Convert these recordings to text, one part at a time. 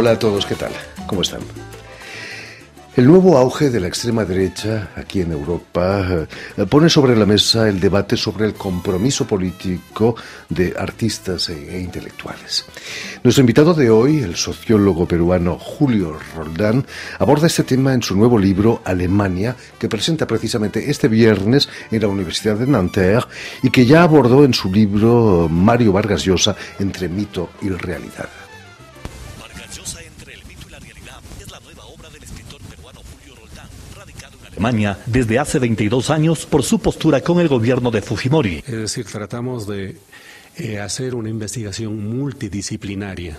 Hola a todos, ¿qué tal? ¿Cómo están? El nuevo auge de la extrema derecha aquí en Europa eh, pone sobre la mesa el debate sobre el compromiso político de artistas e, e, intelectuales. Nuestro invitado de hoy, el sociólogo peruano Julio Roldán, aborda este tema en su nuevo libro Alemania, que presenta precisamente este viernes en la Universidad de Nanterre y que ya abordó en su libro Mario Vargas Llosa entre mito y realidad. Alemania desde hace 22 años por su postura con el gobierno de Fujimori. Es decir, tratamos de eh, hacer una investigación multidisciplinaria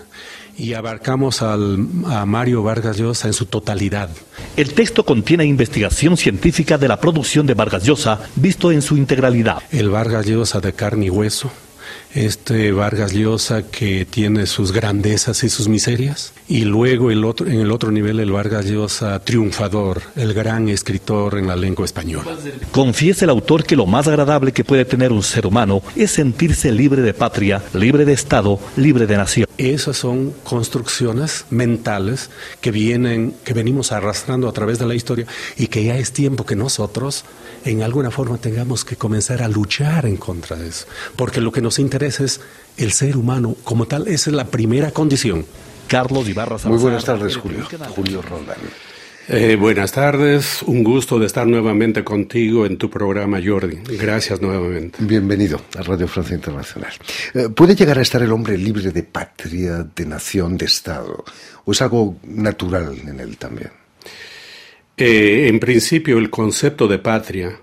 y abarcamos al, a Mario Vargas Llosa en su totalidad. El texto contiene investigación científica de la producción de Vargas Llosa visto en su integralidad. El Vargas Llosa de carne y hueso este Vargas Llosa que tiene sus grandezas y sus miserias, y luego el otro, en el otro nivel el Vargas Llosa triunfador, el gran escritor en la lengua española. Confiesa el autor que lo más agradable que puede tener un ser humano es sentirse libre de patria, libre de Estado, libre de nación. Esas son construcciones mentales que vienen, que venimos arrastrando a través de la historia y que ya es tiempo que nosotros en alguna forma tengamos que comenzar a luchar en contra de eso. Porque lo que nos interesa es el ser humano como tal, esa es la primera condición. Carlos Ibarra Muy buenas tardes, Julio. Julio Roldán. Eh, buenas tardes, un gusto de estar nuevamente contigo en tu programa, Jordi. Gracias nuevamente. Bienvenido a Radio Francia Internacional. Eh, ¿Puede llegar a estar el hombre libre de patria, de nación, de Estado? ¿O es algo natural en él también? Eh, en principio, el concepto de patria,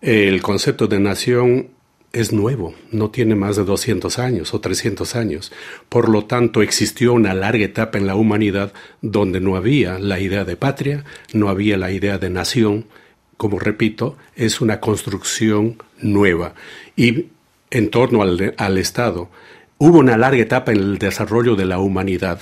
el concepto de nación es nuevo, no tiene más de 200 años o 300 años. Por lo tanto, existió una larga etapa en la humanidad donde no había la idea de patria, no había la idea de nación. Como repito, es una construcción nueva. Y en torno al Estado, hubo una larga etapa en el desarrollo de la humanidad,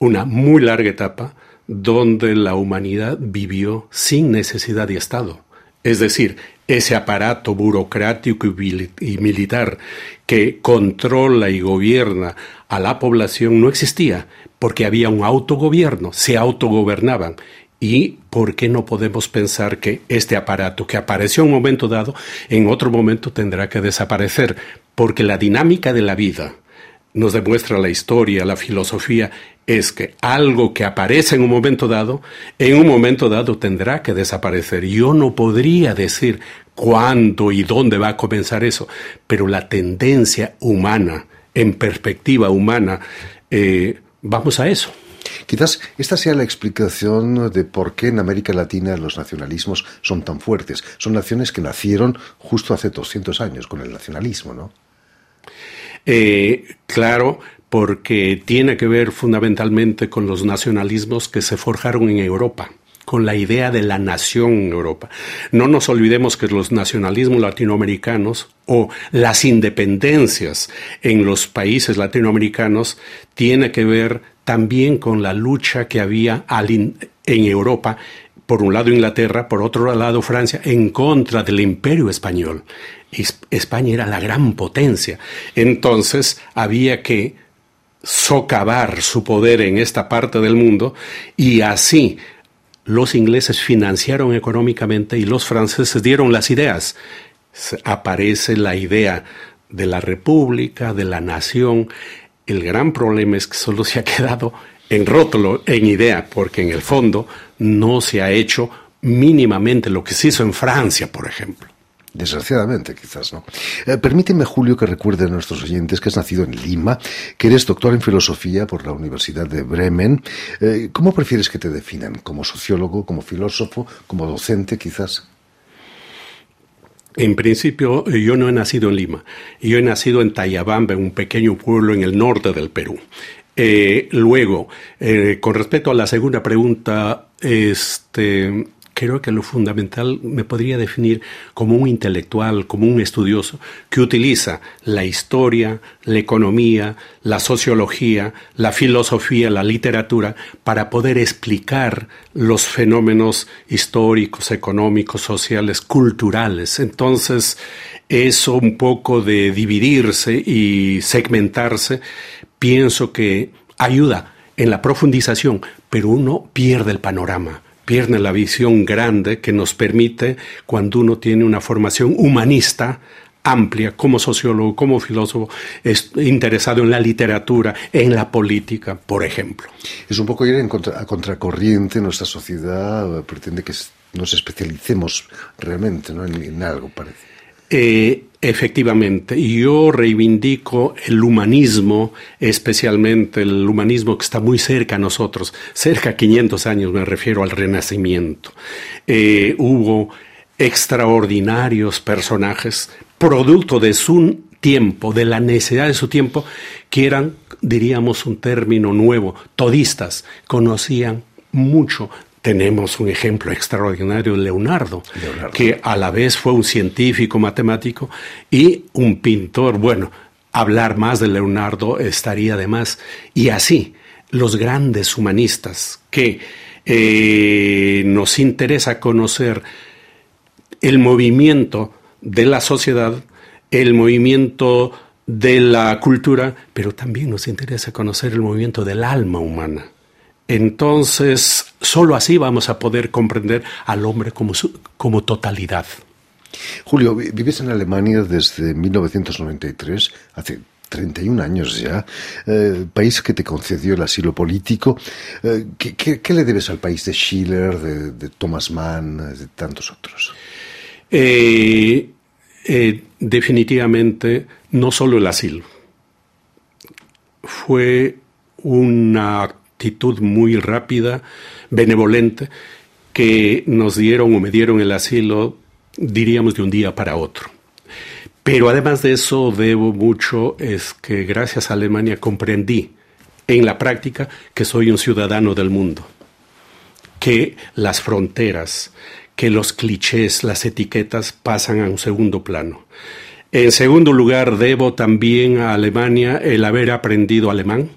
una muy larga etapa donde la humanidad vivió sin necesidad de Estado. Es decir, ese aparato burocrático y militar que controla y gobierna a la población no existía, porque había un autogobierno, se autogobernaban. ¿Y por qué no podemos pensar que este aparato que apareció en un momento dado, en otro momento tendrá que desaparecer? Porque la dinámica de la vida, nos demuestra la historia, la filosofía, es que algo que aparece en un momento dado, en un momento dado tendrá que desaparecer. Yo no podría decir cuándo y dónde va a comenzar eso, pero la tendencia humana, en perspectiva humana, eh, vamos a eso. Quizás esta sea la explicación de por qué en América Latina los nacionalismos son tan fuertes. Son naciones que nacieron justo hace 200 años con el nacionalismo, ¿no? Eh, claro, porque tiene que ver fundamentalmente con los nacionalismos que se forjaron en Europa con la idea de la nación en Europa. No nos olvidemos que los nacionalismos latinoamericanos o las independencias en los países latinoamericanos tiene que ver también con la lucha que había en Europa, por un lado Inglaterra, por otro lado Francia, en contra del imperio español. España era la gran potencia. Entonces había que socavar su poder en esta parte del mundo y así los ingleses financiaron económicamente y los franceses dieron las ideas. Aparece la idea de la república, de la nación. El gran problema es que solo se ha quedado en rótulo, en idea, porque en el fondo no se ha hecho mínimamente lo que se hizo en Francia, por ejemplo. Desgraciadamente, quizás, ¿no? Eh, permíteme, Julio, que recuerde a nuestros oyentes que has nacido en Lima, que eres doctor en filosofía por la Universidad de Bremen. Eh, ¿Cómo prefieres que te definan? ¿Como sociólogo, como filósofo, como docente, quizás? En principio, yo no he nacido en Lima. Yo he nacido en Tayabamba, un pequeño pueblo en el norte del Perú. Eh, luego, con respecto a la segunda pregunta, este, creo que lo fundamental me podría definir como un intelectual, como un estudioso, que utiliza la historia, la economía, la sociología, la filosofía, la literatura, para poder explicar los fenómenos históricos, económicos, sociales, culturales. Entonces, eso un poco de dividirse y segmentarse, pienso que ayuda en la profundización, pero uno pierde el panorama, pierde la visión grande que nos permite, cuando uno tiene una formación humanista, amplia como sociólogo, como filósofo, es interesado en la literatura, en la política, por ejemplo. Es un poco ir en contra, a contracorriente, nuestra sociedad pretende que nos especialicemos realmente ¿no? en, algo, parece. Eh, efectivamente, yo reivindico el humanismo, especialmente el humanismo que está muy cerca a nosotros, cerca a 500 años, me refiero al Renacimiento. Eh, hubo extraordinarios personajes, producto de su tiempo, de la necesidad de su tiempo, que eran, diríamos un término nuevo, todistas, conocían mucho. Tenemos un ejemplo extraordinario de Leonardo, que a la vez fue un científico matemático y un pintor. Bueno, hablar más de Leonardo estaría de más. Y así, los grandes humanistas que eh, nos interesa conocer el movimiento de la sociedad, el movimiento de la cultura, pero también nos interesa conocer el movimiento del alma humana. Entonces, solo así vamos a poder comprender al hombre como, como totalidad. Julio, vives en Alemania desde 1993, hace 31 años ya, eh, país que te concedió el asilo político. Eh, ¿qué, le debes al país de Schiller, de, de Thomas Mann, de tantos otros? Eh, definitivamente no solo el asilo. Fue una actitud muy rápida, benevolente, que nos dieron o me dieron el asilo, diríamos, de un día para otro. Pero además de eso, debo mucho, es que gracias a Alemania comprendí en la práctica que soy un ciudadano del mundo, que las fronteras, que los clichés, las etiquetas pasan a un segundo plano. En segundo lugar, debo también a Alemania el haber aprendido alemán.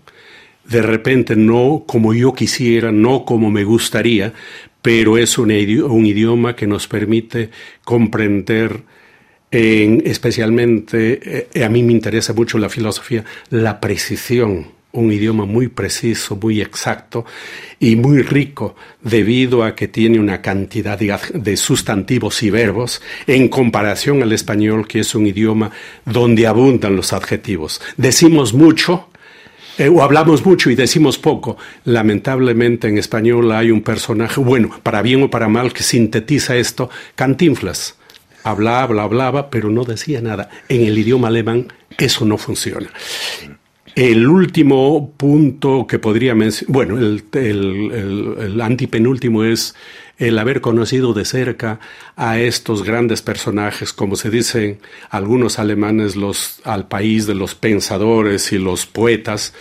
De repente no como yo quisiera, no como me gustaría, pero es un, idioma que nos permite comprender en, especialmente, eh, a mí me interesa mucho la filosofía, la precisión un idioma muy preciso, muy exacto y muy rico debido a que tiene una cantidad de, sustantivos y verbos en comparación al español que es un idioma donde abundan los adjetivos. Decimos mucho eh, o hablamos mucho y decimos poco. Lamentablemente en español hay un personaje, bueno, para bien o para mal, que sintetiza esto, Cantinflas. Hablaba, hablaba, pero no decía nada. En el idioma alemán eso no funciona. El último punto que podría mencionar, bueno, el, el, antipenúltimo es el haber conocido de cerca a estos grandes personajes, como se dicen algunos alemanes, los, al país de los pensadores y los poetas,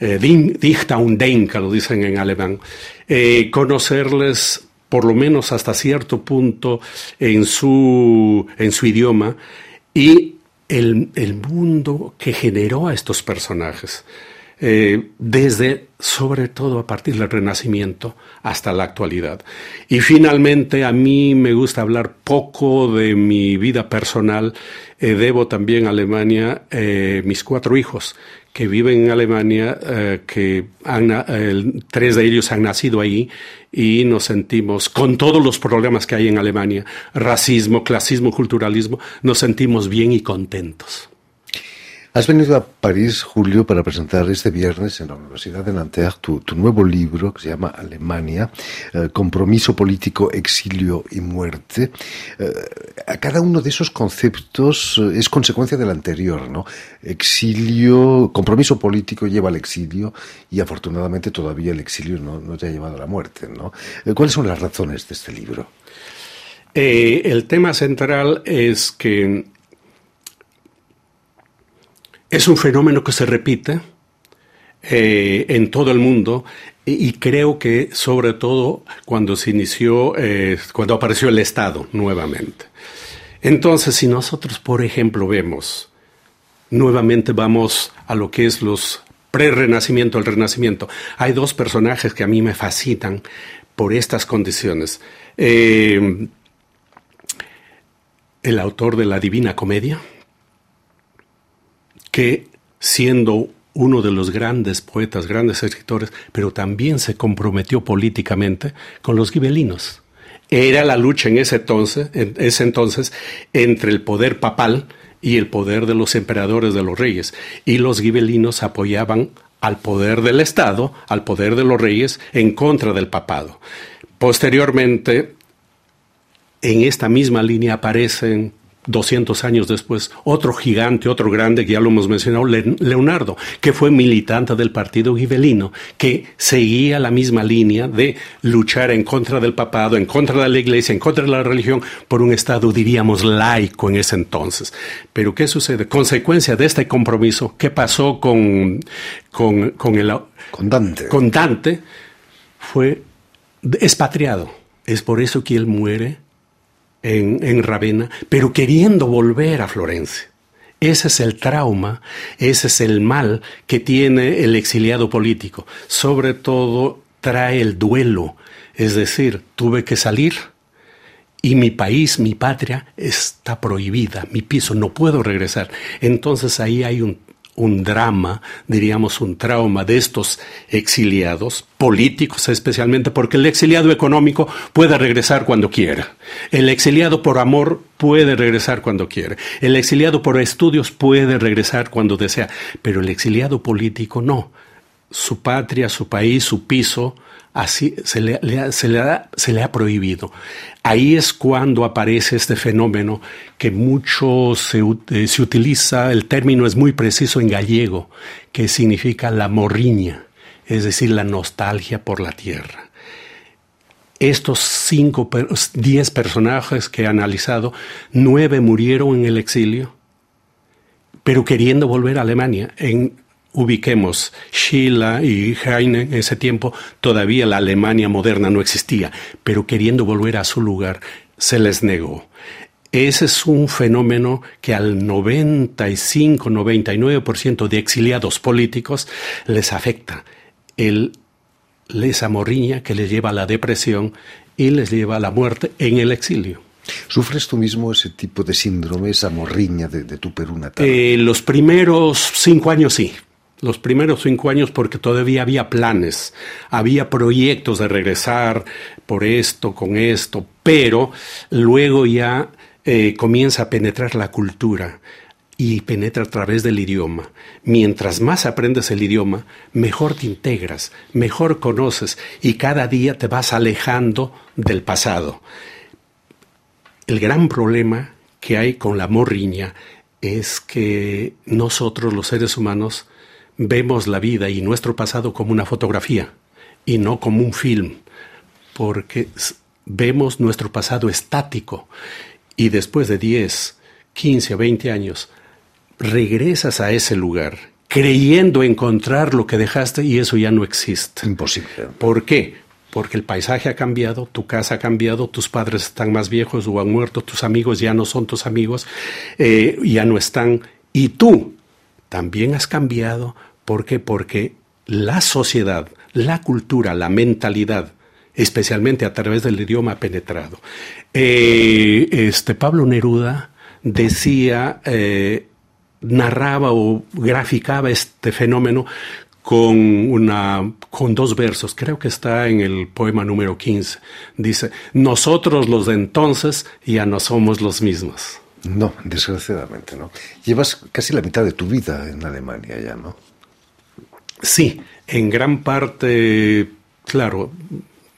eh, Dichter und Denker, lo dicen en alemán, eh, conocerles por lo menos hasta cierto punto en su, en su idioma y el, mundo que generó a estos personajes, eh, desde, sobre todo a partir del Renacimiento hasta la actualidad. Y finalmente, a mí me gusta hablar poco de mi vida personal. Eh, debo también a Alemania eh, mis cuatro hijos, que viven en Alemania, eh, que tres de ellos han nacido ahí y nos sentimos, con todos los problemas que hay en Alemania, racismo, clasismo, culturalismo, nos sentimos bien y contentos. Has venido a París, Julio, para presentar este viernes en la Universidad de Nanterre tu, nuevo libro que se llama Alemania, eh, Compromiso Político, Exilio y Muerte. Eh, a cada uno de esos conceptos eh, es consecuencia del anterior, ¿no? Exilio, compromiso político lleva al exilio y afortunadamente todavía el exilio no, no te ha llevado a la muerte, ¿no? ¿Cuáles son las razones de este libro? el tema central es que es un fenómeno que se repite eh, en todo el mundo y, creo que sobre todo cuando se inició, eh, cuando apareció el Estado nuevamente. Entonces, si nosotros, por ejemplo, vemos, nuevamente vamos a lo que es los pre-renacimiento, el renacimiento, hay dos personajes que a mí me fascinan por estas condiciones. Eh, el autor de la Divina Comedia, que siendo uno de los grandes poetas, grandes escritores, pero también se comprometió políticamente con los gibelinos. Era la lucha en ese entonces, en ese entonces entre el poder papal y el poder de los emperadores de los reyes. Y los gibelinos apoyaban al poder del Estado, al poder de los reyes, en contra del papado. Posteriormente, en esta misma línea aparecen 200 años después, otro gigante, otro grande, que ya lo hemos mencionado, Leonardo, que fue militante del partido gibelino, que seguía la misma línea de luchar en contra del papado, en contra de la iglesia, en contra de la religión, por un Estado, diríamos, laico en ese entonces. Pero ¿qué sucede? Consecuencia de este compromiso, ¿qué pasó con, con, con el... Con Dante. Con Dante, fue expatriado. Es por eso que él muere en, Ravenna, pero queriendo volver a Florencia. Ese es el trauma, ese es el mal que tiene el exiliado político. Sobre todo trae el duelo, es decir, tuve que salir y mi país, mi patria está prohibida, mi piso, no puedo regresar. Entonces ahí hay un un drama, diríamos un trauma de estos exiliados, políticos especialmente, porque el exiliado económico puede regresar cuando quiera. El exiliado por amor puede regresar cuando quiere. El exiliado por estudios puede regresar cuando desea, pero el exiliado político no. Su patria, su país, su piso, así se le, se, le ha, prohibido. Ahí es cuando aparece este fenómeno que mucho se, eh, se, utiliza, el término es muy preciso en gallego, que significa la morriña, es decir, la nostalgia por la tierra. Estos cinco, diez personajes que he analizado, nueve murieron en el exilio, pero queriendo volver a Alemania. En ubiquemos Schiller y Heine en ese tiempo todavía la Alemania moderna no existía, pero queriendo volver a su lugar se les negó. Ese es un fenómeno que al 95-99% de exiliados políticos les afecta. El, les amorriña que les lleva a la depresión y les lleva a la muerte en el exilio. ¿Sufres tú mismo ese tipo de síndrome, esa morriña de, tu Perú natal? Eh, los primeros cinco años sí los primeros cinco años porque todavía había planes, había proyectos de regresar por esto, con esto, pero luego ya eh, comienza a penetrar la cultura y penetra a través del idioma. Mientras más aprendes el idioma, mejor te integras, mejor conoces y cada día te vas alejando del pasado. El gran problema que hay con la morriña es que nosotros los seres humanos vemos la vida y nuestro pasado como una fotografía y no como un film, porque vemos nuestro pasado estático y después de 10, 15 o 20 años regresas a ese lugar creyendo encontrar lo que dejaste y eso ya no existe. Imposible. ¿Por qué? Porque el paisaje ha cambiado, tu casa ha cambiado, tus padres están más viejos o han muerto, tus amigos ya no son tus amigos, eh, ya no están, y tú también has cambiado. ¿Por qué? Porque la sociedad, la cultura, la mentalidad, especialmente a través del idioma penetrado. Eh, este Pablo Neruda decía, eh, narraba o graficaba este fenómeno con, una, con dos versos, creo que está en el poema número 15. Dice, nosotros los de entonces ya no somos los mismos. No, desgraciadamente no. Llevas casi la mitad de tu vida en Alemania ya, ¿no? Sí, en gran parte, claro,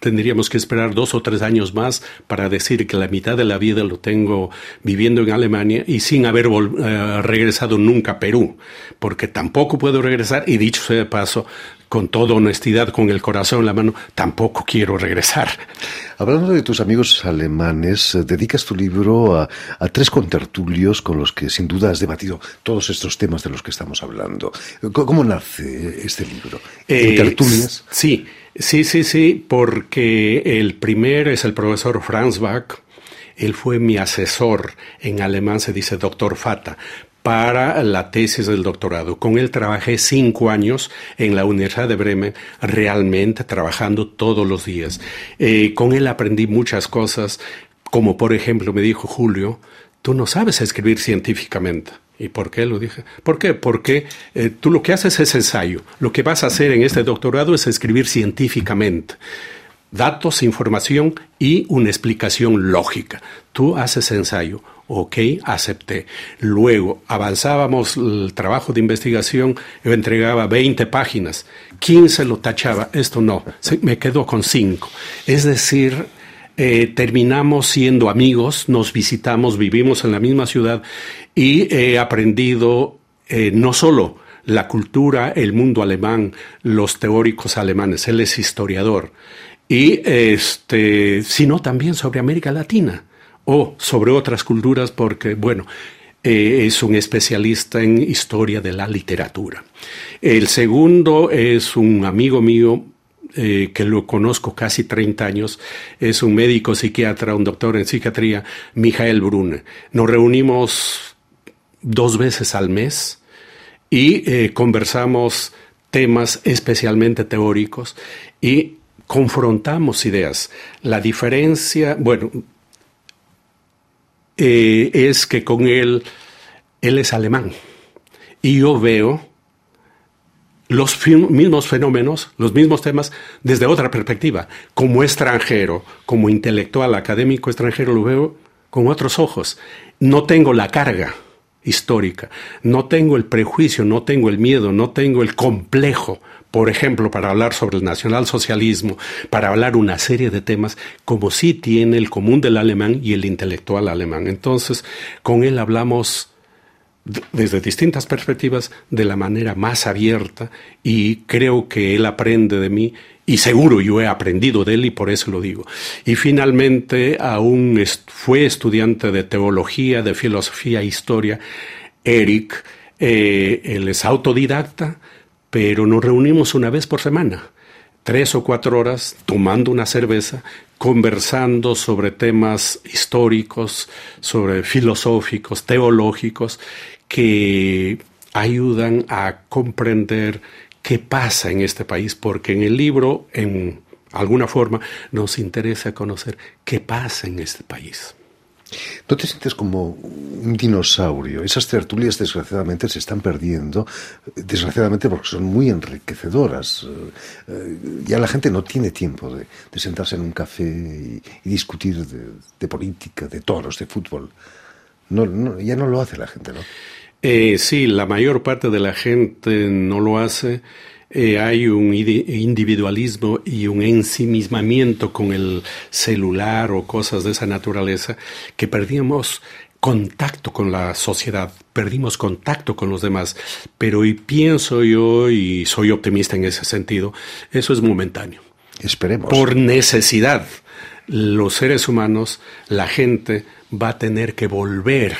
tendríamos que esperar dos o tres años más para decir que la mitad de la vida lo tengo viviendo en Alemania y sin haber eh, regresado nunca a Perú, porque tampoco puedo regresar y dicho sea de paso, con toda honestidad, con el corazón en la mano, tampoco quiero regresar. Hablando de tus amigos alemanes, eh, dedicas tu libro a, tres contertulios con los que sin duda has debatido todos estos temas de los que estamos hablando. ¿Cómo nace este libro? ¿En eh, Sí. Sí, sí, sí, porque el primer es el profesor Franz Bach. Él fue mi asesor, en alemán se dice doctor Fata, para la tesis del doctorado. Con él trabajé cinco años en la Universidad de Bremen, realmente trabajando todos los días. Eh, con él aprendí muchas cosas, como por ejemplo me dijo Julio, tú no sabes escribir científicamente ¿Y por qué lo dije? ¿Por qué? Porque eh, tú lo que haces es ensayo. Lo que vas a hacer en este doctorado es escribir científicamente datos, información y una explicación lógica. Tú haces ensayo. Ok, acepté. Luego avanzábamos el trabajo de investigación, yo entregaba 20 páginas, 15 lo tachaba, esto no, me quedo con 5. Es decir, eh, terminamos siendo amigos, nos visitamos, vivimos en la misma ciudad y he aprendido eh, no solo la cultura, el mundo alemán, los teóricos alemanes, él es historiador, y este, sino también sobre América Latina o sobre otras culturas, porque, bueno, eh, es un especialista en historia de la literatura. El segundo es un amigo mío eh, que lo conozco casi 30 años, es un médico psiquiatra, un doctor en psiquiatría, Mijael Brune. Nos reunimos dos veces al mes y eh, conversamos temas especialmente teóricos y confrontamos ideas. La diferencia, bueno, eh, es que con él, él es alemán y yo veo los mismos fenómenos, los mismos temas desde otra perspectiva. Como extranjero, como intelectual académico extranjero, lo veo con otros ojos. No tengo la carga histórica, no tengo el prejuicio, no tengo el miedo, no tengo el complejo, por ejemplo, para hablar sobre el nacionalsocialismo, para hablar una serie de temas, como sí tiene el común del alemán y el intelectual alemán. Entonces, con él hablamos desde distintas perspectivas de la manera más abierta y creo que él aprende de mí y seguro yo he aprendido de él y por eso lo digo. Y finalmente aún fue estudiante de teología, de filosofía e historia, Eric, eh, él es autodidacta, pero nos reunimos una vez por semana, tres o cuatro horas tomando una cerveza, conversando sobre temas históricos, sobre filosóficos, teológicos, que ayudan a comprender qué pasa en este país, porque en el libro, en alguna forma, nos interesa conocer qué pasa en este país. ¿No te sientes como un dinosaurio? Esas tertulias desgraciadamente se están perdiendo, desgraciadamente porque son muy enriquecedoras. Eh, ya la gente no tiene tiempo de, sentarse en un café y, discutir de, política, de toros, de fútbol. No, ya no lo hace la gente, ¿no? Eh, sí, la mayor parte de la gente no lo hace. Eh, hay un individualismo y un ensimismamiento con el celular o cosas de esa naturaleza que perdimos contacto con la sociedad, perdimos contacto con los demás, pero hoy pienso yo, y soy optimista en ese sentido, eso es momentáneo. Esperemos. Por necesidad, los seres humanos, la gente va a tener que volver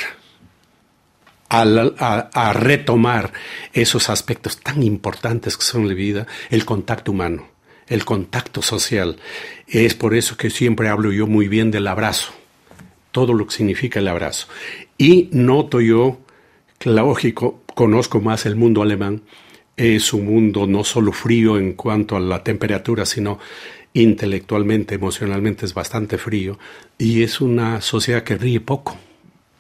a, retomar esos aspectos tan importantes que son la vida, el contacto humano, el contacto social. Es por eso que siempre hablo yo muy bien del abrazo, todo lo que significa el abrazo. Y noto yo, lógico, conozco más el mundo alemán, es un mundo no solo frío en cuanto a la temperatura, sino intelectualmente, emocionalmente es bastante frío, y es una sociedad que ríe poco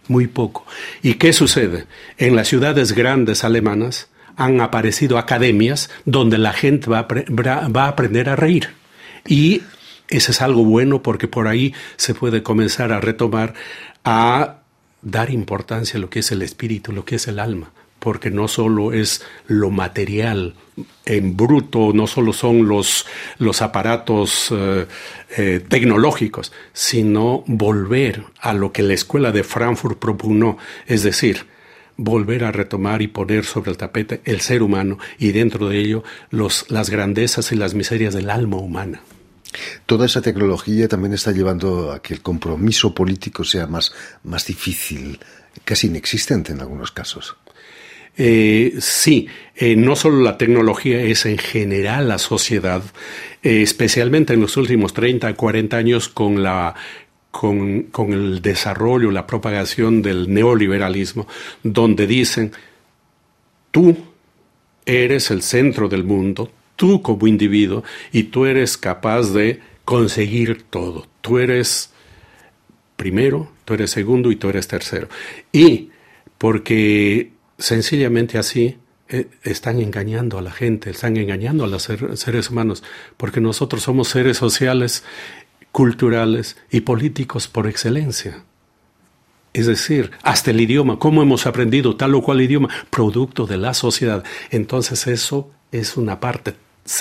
muy poco. ¿Y qué sucede? En las ciudades grandes alemanas han aparecido academias donde la gente va a, aprender a reír. Y eso es algo bueno porque por ahí se puede comenzar a retomar, a dar importancia a lo que es el espíritu, lo que es el alma porque no solo es lo material en bruto, no solo son los, los aparatos eh, eh, tecnológicos, sino volver a lo que la escuela de Frankfurt propugnó, es decir, volver a retomar y poner sobre el tapete el ser humano y dentro de ello los, las grandezas y las miserias del alma humana. Toda esa tecnología también está llevando a que el compromiso político sea más, más difícil, casi inexistente en algunos casos. Eh, sí, eh, no solo la tecnología, es en general la sociedad, eh, especialmente en los últimos 30, 40 años con la con, con, el desarrollo, la propagación del neoliberalismo, donde dicen, tú eres el centro del mundo, tú como individuo, y tú eres capaz de conseguir todo. Tú eres primero, tú eres segundo y tú eres tercero. Y porque sencillamente así eh, están engañando a la gente, están engañando a los seres humanos, porque nosotros somos seres sociales, culturales y políticos por excelencia. Es decir, hasta el idioma, cómo hemos aprendido tal o cual idioma, producto de la sociedad. Entonces eso es una parte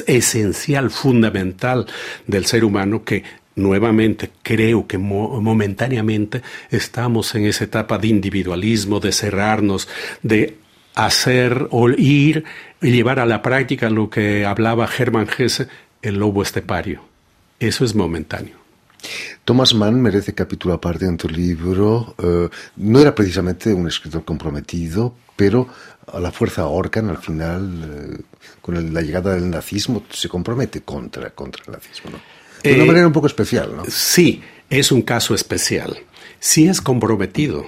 esencial, fundamental del ser humano que nuevamente creo que momentáneamente estamos en esa etapa de individualismo, de cerrarnos, de hacer o ir y llevar a la práctica lo que hablaba Hermann Hesse, el lobo estepario. Eso es momentáneo. Thomas Mann merece capítulo aparte en tu libro. Eh, no era precisamente un escritor comprometido, pero a la fuerza Orcan al final, eh, con la llegada del nazismo, se compromete contra, contra el nazismo. ¿no? De una eh, manera un poco especial. ¿no? Sí, es un caso especial. Sí es comprometido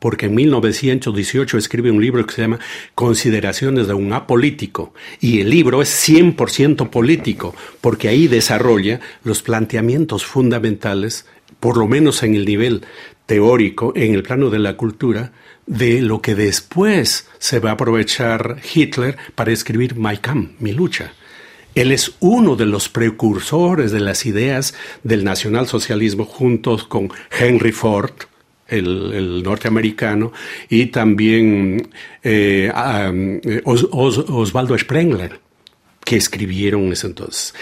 porque en 1918 escribe un libro que se llama Consideraciones de un apolítico, y el libro es 100% político, porque ahí desarrolla los planteamientos fundamentales, por lo menos en el nivel teórico, en el plano de la cultura, de lo que después se va a aprovechar Hitler para escribir My Kampf, mi lucha. Él es uno de los precursores de las ideas del nacionalsocialismo juntos con Henry Ford, el, norteamericano, y también eh, Osvaldo Sprengler, que escribieron ese entonces.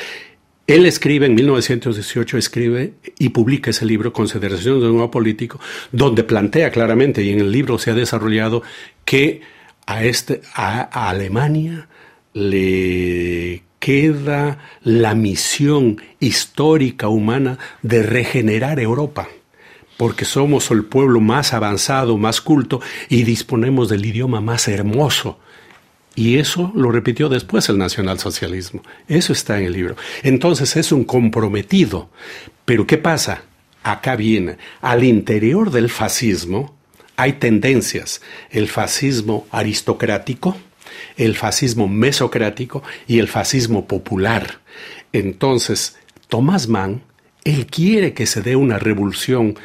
Él escribe en 1918, escribe y publica ese libro, Consideraciones de un nuevo político, donde plantea claramente, y en el libro se ha desarrollado, que a, este, a Alemania le queda la misión histórica humana de regenerar Europa porque somos el pueblo más avanzado, más culto y disponemos del idioma más hermoso. Y eso lo repitió después el nacionalsocialismo. Eso está en el libro. Entonces es un comprometido. Pero ¿qué pasa? Acá viene, al interior del fascismo hay tendencias. El fascismo aristocrático, el fascismo mesocrático y el fascismo popular. Entonces, Thomas Mann, él quiere que se dé una revolución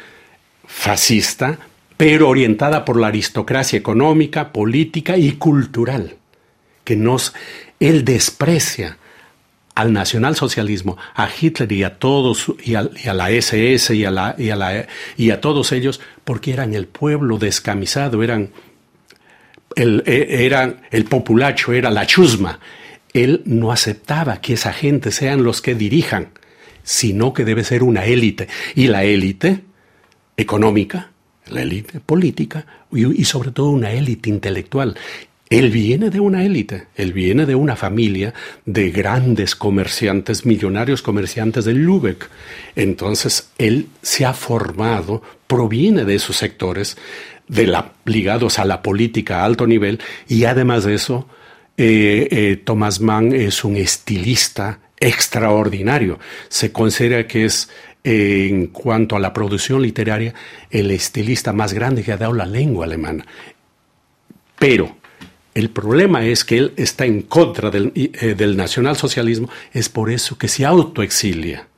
fascista, pero orientada por la aristocracia económica, política y cultural, que nos, él desprecia al nacionalsocialismo, a Hitler y a todos, y a, la SS y a, todos ellos, porque eran el pueblo descamisado, eran el, e, eran el populacho, era la chusma. Él no aceptaba que esa gente sean los que dirijan, sino que debe ser una élite. Y la élite económica, la élite política y, sobre todo una élite intelectual. Él viene de una élite, él viene de una familia de grandes comerciantes, millonarios comerciantes de Lübeck. Entonces, él se ha formado, proviene de esos sectores de la, ligados a la política a alto nivel y además de eso, eh, eh, Thomas Mann es un estilista extraordinario. Se considera que es en cuanto a la producción literaria, el estilista más grande que ha dado la lengua alemana. Pero el problema es que él está en contra del, eh, del nacionalsocialismo, es por eso que se autoexilia.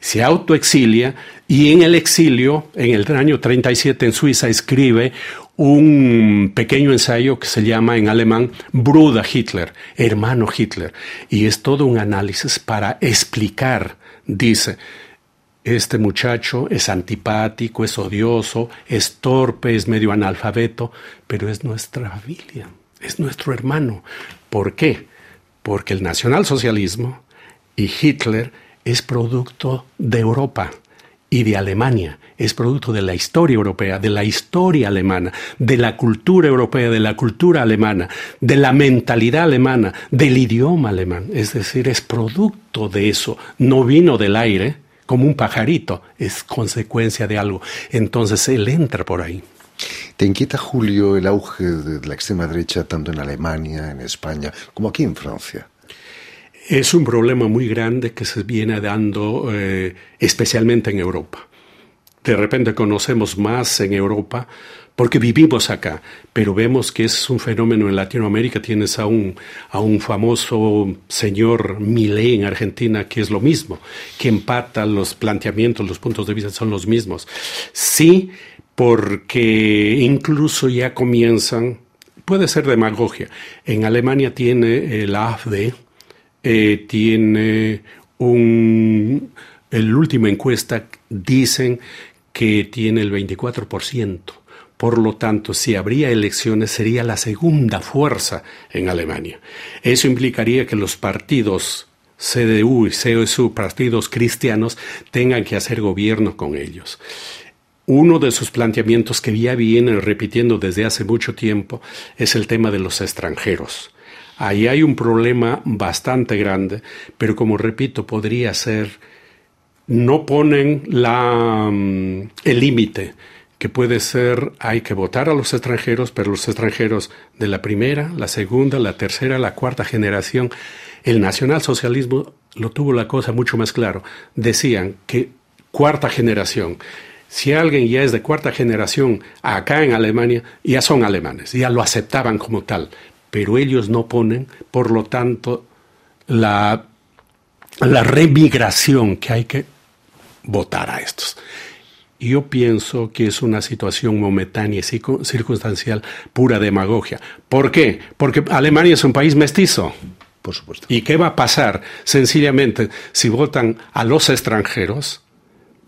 Se autoexilia y en el exilio, en el año 37 en Suiza, escribe un pequeño ensayo que se llama en alemán Bruder Hitler, hermano Hitler, y es todo un análisis para explicar, dice, este muchacho es antipático, es odioso, es torpe, es medio analfabeto, pero es nuestra familia, es nuestro hermano. ¿Por qué? Porque el nacionalsocialismo y Hitler es producto de Europa y de Alemania, es producto de la historia europea, de la historia alemana, de la cultura europea, de la cultura alemana, de la mentalidad alemana, del idioma alemán. Es decir, es producto de eso, no vino del aire, como un pajarito, es consecuencia de algo. Entonces él entra por ahí. ¿Te inquieta, Julio, el auge de la extrema derecha tanto en Alemania, en España, como aquí en Francia? Es un problema muy grande que se viene dando eh, especialmente en Europa. de repente conocemos más en Europa porque vivimos acá, pero vemos que es un fenómeno en Latinoamérica. Tienes a un, a un famoso señor Milei en Argentina que es lo mismo, que empata los planteamientos, los puntos de vista son los mismos. Sí, porque incluso ya comienzan, puede ser demagogia. En Alemania tiene el AfD, eh, tiene un, el última encuesta dicen que tiene el 24%. Por lo tanto, si habría elecciones, sería la segunda fuerza en Alemania. Eso implicaría que los partidos CDU y CSU, partidos cristianos, tengan que hacer gobierno con ellos. Uno de sus planteamientos que ya vienen repitiendo desde hace mucho tiempo es el tema de los extranjeros. Ahí hay un problema bastante grande, pero como repito, podría ser, no ponen mm, el límite, que puede ser, hay que votar a los extranjeros, pero los extranjeros de la primera, la segunda, la tercera, la cuarta generación, el nacionalsocialismo lo tuvo la cosa mucho más claro. Decían que cuarta generación, si alguien ya es de cuarta generación acá en Alemania, ya son alemanes, ya lo aceptaban como tal pero ellos no ponen, por lo tanto, la, la remigración que hay que votar a estos. Yo pienso que es una situación momentánea y circunstancial, pura demagogia. ¿Por qué? Porque Alemania es un país mestizo. Por supuesto. ¿Y qué va a pasar? Sencillamente, si votan a los extranjeros,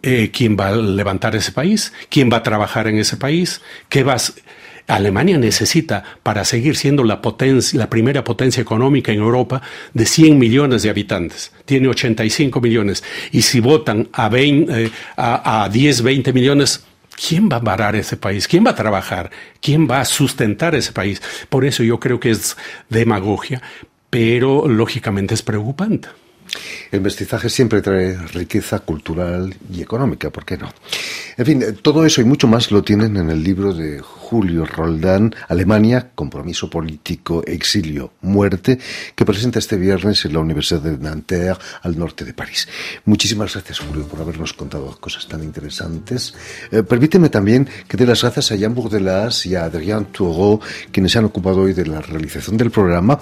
eh, ¿quién va a levantar ese país? ¿Quién va a trabajar en ese país? ¿Qué va a Alemania necesita, para seguir siendo la, potencia, la primera potencia económica en Europa, de 100 millones de habitantes. Tiene 85 millones. Y si votan a, 20, eh, a, a 10, 20 millones, ¿quién va a parar ese país? ¿Quién va a trabajar? ¿Quién va a sustentar ese país? Por eso yo creo que es demagogia, pero lógicamente es preocupante. El mestizaje siempre trae riqueza cultural y económica, ¿por qué no? En fin, todo eso y mucho más lo tienen en el libro de Julio Roldán, Alemania, Compromiso Político, Exilio, Muerte, que presenta este viernes en la Universidad de Nanterre, al norte de París. Muchísimas gracias, Julio, por habernos contado cosas tan interesantes. Eh, permíteme también que dé las gracias a Jean Bourdelas y a Adrien Toureau, quienes se han ocupado hoy de la realización del programa,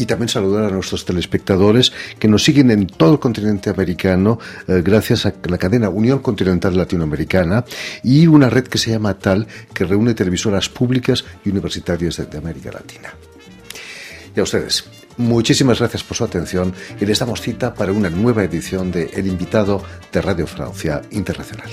y también saludar a nuestros telespectadores que nos siguen en todo el continente americano eh, gracias a la cadena Unión Continental Latinoamericana y una red que se llama TAL, que reúne televisoras públicas y universitarias de, de América Latina. Y a ustedes, muchísimas gracias por su atención y les damos cita para una nueva edición de El invitado de Radio Francia Internacional.